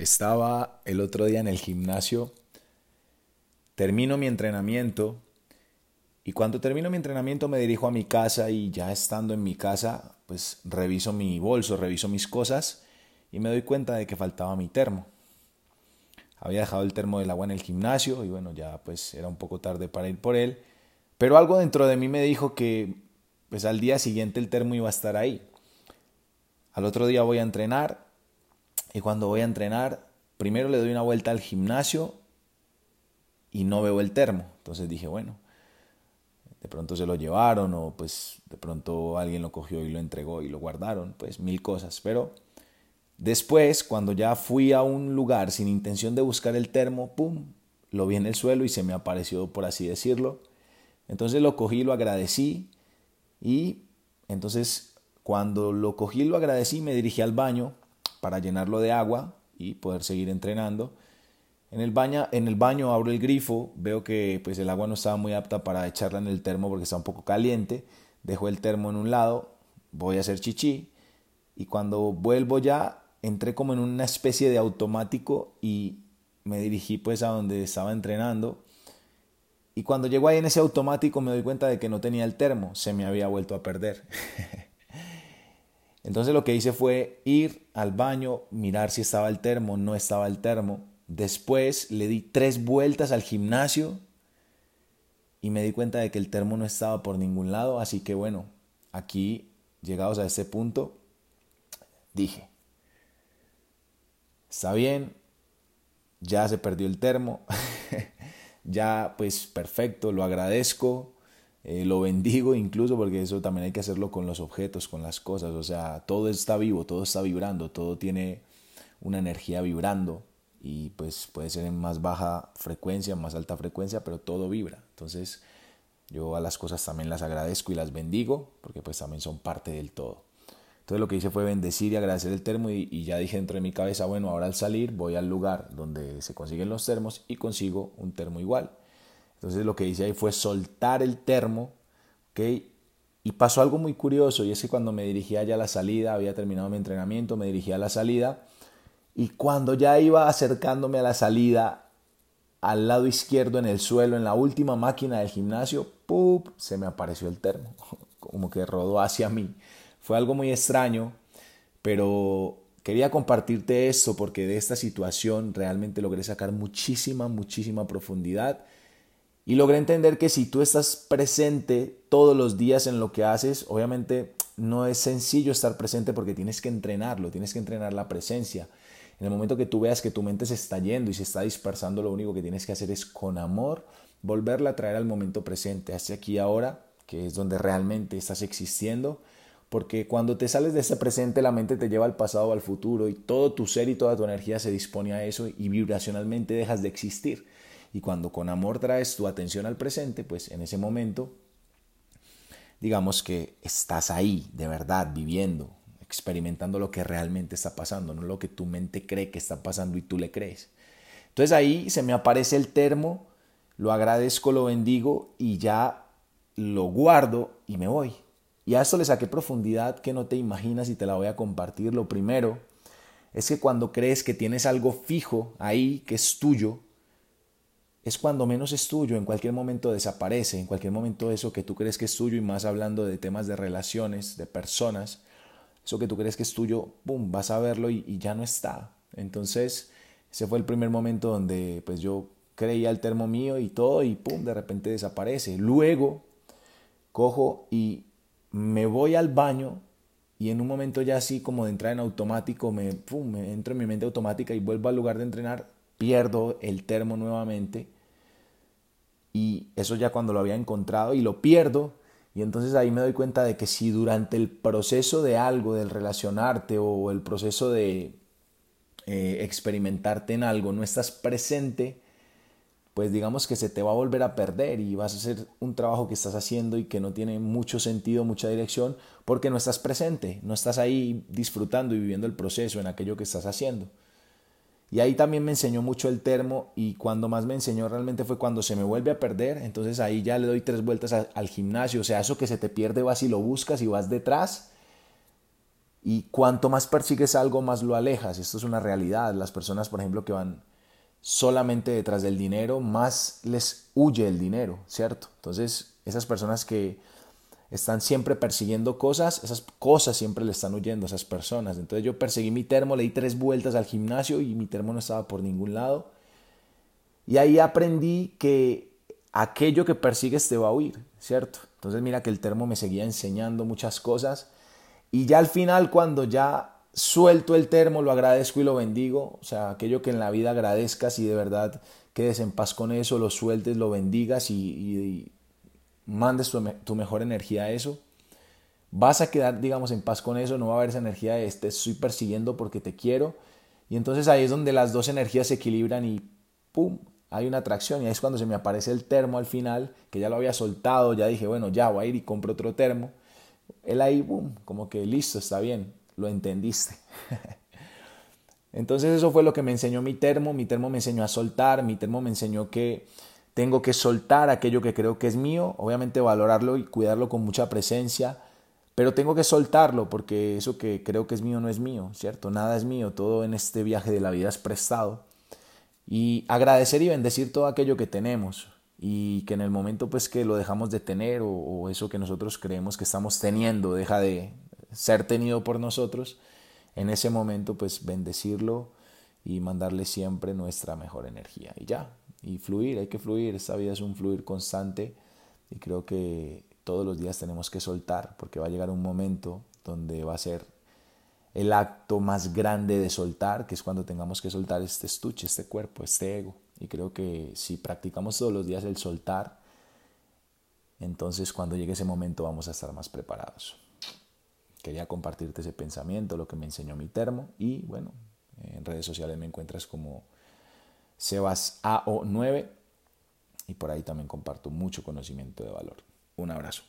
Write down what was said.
Estaba el otro día en el gimnasio, termino mi entrenamiento y cuando termino mi entrenamiento me dirijo a mi casa y ya estando en mi casa, pues reviso mi bolso, reviso mis cosas y me doy cuenta de que faltaba mi termo. Había dejado el termo del agua en el gimnasio y bueno, ya pues era un poco tarde para ir por él, pero algo dentro de mí me dijo que pues al día siguiente el termo iba a estar ahí. Al otro día voy a entrenar y cuando voy a entrenar, primero le doy una vuelta al gimnasio y no veo el termo. Entonces dije, bueno, de pronto se lo llevaron o pues de pronto alguien lo cogió y lo entregó y lo guardaron, pues mil cosas. Pero después, cuando ya fui a un lugar sin intención de buscar el termo, ¡pum! Lo vi en el suelo y se me apareció, por así decirlo. Entonces lo cogí, lo agradecí y entonces cuando lo cogí lo agradecí, me dirigí al baño para llenarlo de agua y poder seguir entrenando. En el, baño, abro el grifo, veo que pues, el agua no estaba muy apta para echarla en el termo porque está un poco caliente. Dejo el termo en un lado, voy a hacer chichi y cuando vuelvo ya entré como en una especie de automático y me dirigí pues a donde estaba entrenando. Y cuando llego ahí en ese automático me doy cuenta de que no tenía el termo, se me había vuelto a perder. Entonces lo que hice fue ir al baño, mirar si estaba el termo, no estaba el termo. Después le di tres vueltas al gimnasio y me di cuenta de que el termo no estaba por ningún lado. Así que bueno, aquí, llegados a este punto, dije, está bien, ya se perdió el termo, ya pues perfecto, lo agradezco, eh, lo bendigo incluso porque eso también hay que hacerlo con los objetos, con las cosas, o sea, todo está vivo, todo está vibrando, todo tiene una energía vibrando y pues puede ser en más baja frecuencia, más alta frecuencia, pero todo vibra. Entonces yo a las cosas también las agradezco y las bendigo porque pues también son parte del todo. Entonces lo que hice fue bendecir y agradecer el termo y, y ya dije dentro de mi cabeza, bueno, ahora al salir voy al lugar donde se consiguen los termos y consigo un termo igual entonces lo que hice ahí fue soltar el termo, ¿ok? Y pasó algo muy curioso, y es que cuando me dirigía ya a la salida, había terminado mi entrenamiento, me dirigía a la salida, y cuando ya iba acercándome a la salida, al lado izquierdo en el suelo, en la última máquina del gimnasio, ¡pup! se me apareció el termo, como que rodó hacia mí. Fue algo muy extraño, pero quería compartirte esto porque de esta situación realmente logré sacar muchísima, muchísima profundidad y logré entender que si tú estás presente todos los días en lo que haces, obviamente no es sencillo estar presente porque tienes que entrenarlo, tienes que entrenar la presencia. En el momento que tú veas que tu mente se está yendo y se está dispersando, lo único que tienes que hacer es con amor volverla a traer al momento presente, hacia aquí ahora, que es donde realmente estás existiendo. Porque cuando te sales de ese presente, la mente te lleva al pasado o al futuro y todo tu ser y toda tu energía se dispone a eso y vibracionalmente dejas de existir. Y cuando con amor traes tu atención al presente, pues en ese momento, digamos que estás ahí, de verdad, viviendo, experimentando lo que realmente está pasando, no lo que tu mente cree que está pasando y tú le crees. Entonces ahí se me aparece el termo, lo agradezco, lo bendigo y ya lo guardo y me voy. Y a esto le saqué profundidad que no te imaginas y te la voy a compartir. Lo primero es que cuando crees que tienes algo fijo ahí, que es tuyo, es cuando menos es tuyo, en cualquier momento desaparece, en cualquier momento eso que tú crees que es tuyo y más hablando de temas de relaciones, de personas, eso que tú crees que es tuyo, ¡pum!, vas a verlo y, ya no está. Entonces, ese fue el primer momento donde pues yo creía el termo mío y todo y ¡pum!, de repente desaparece. Luego, cojo y me voy al baño y en un momento ya así como de entrar en automático, me, ¡pum!, me entro en mi mente automática y vuelvo al lugar de entrenar pierdo el termo nuevamente y eso ya cuando lo había encontrado y lo pierdo y entonces ahí me doy cuenta de que si durante el proceso de algo, del relacionarte o el proceso de eh, experimentarte en algo no estás presente, pues digamos que se te va a volver a perder y vas a hacer un trabajo que estás haciendo y que no tiene mucho sentido, mucha dirección, porque no estás presente, no estás ahí disfrutando y viviendo el proceso en aquello que estás haciendo. Y ahí también me enseñó mucho el termo y cuando más me enseñó realmente fue cuando se me vuelve a perder, entonces ahí ya le doy tres vueltas al gimnasio, o sea, eso que se te pierde vas y lo buscas y vas detrás Y cuanto más persigues algo, más lo alejas. Esto es una realidad. Las personas, por ejemplo, que van solamente detrás del dinero, más les huye el dinero, ¿cierto? Entonces, esas personas que están siempre persiguiendo cosas, esas cosas siempre le están huyendo a esas personas. Entonces yo perseguí mi termo, le di tres vueltas al gimnasio y mi termo no estaba por ningún lado. Y ahí aprendí que aquello que persigues te va a huir, ¿cierto? Entonces mira que el termo me seguía enseñando muchas cosas y ya al final cuando ya suelto el termo, lo agradezco y lo bendigo, o sea, aquello que en la vida agradezcas y de verdad quedes en paz con eso, lo sueltes, lo bendigas y, mandes tu, mejor energía a eso, vas a quedar, digamos, en paz con eso, no va a haber esa energía de te estoy persiguiendo porque te quiero, y entonces ahí es donde las dos energías se equilibran y ¡pum! Hay una atracción y ahí es cuando se me aparece el termo al final, que ya lo había soltado, ya dije, bueno, ya voy a ir y compro otro termo. Él ahí, boom, como que listo, está bien, lo entendiste. Entonces eso fue lo que me enseñó mi termo, mi termo me enseñó a soltar, mi termo me enseñó que tengo que soltar aquello que creo que es mío, obviamente valorarlo y cuidarlo con mucha presencia, pero tengo que soltarlo porque eso que creo que es mío no es mío, ¿cierto? Nada es mío, todo en este viaje de la vida es prestado. Y agradecer y bendecir todo aquello que tenemos y que en el momento pues que lo dejamos de tener o, o eso que nosotros creemos que estamos teniendo deja de, ser tenido por nosotros, en ese momento pues bendecirlo y mandarle siempre nuestra mejor energía. Y ya, y fluir, hay que fluir, esta vida es un fluir constante y creo que todos los días tenemos que soltar porque va a llegar un momento donde va a ser el acto más grande de soltar, que es cuando tengamos que soltar este estuche, este cuerpo, este ego. Y creo que si practicamos todos los días el soltar, entonces cuando llegue ese momento vamos a estar más preparados. Quería compartirte ese pensamiento, lo que me enseñó mi termo y bueno, en redes sociales me encuentras como SebasAO9 y por ahí también comparto mucho conocimiento de valor. Un abrazo.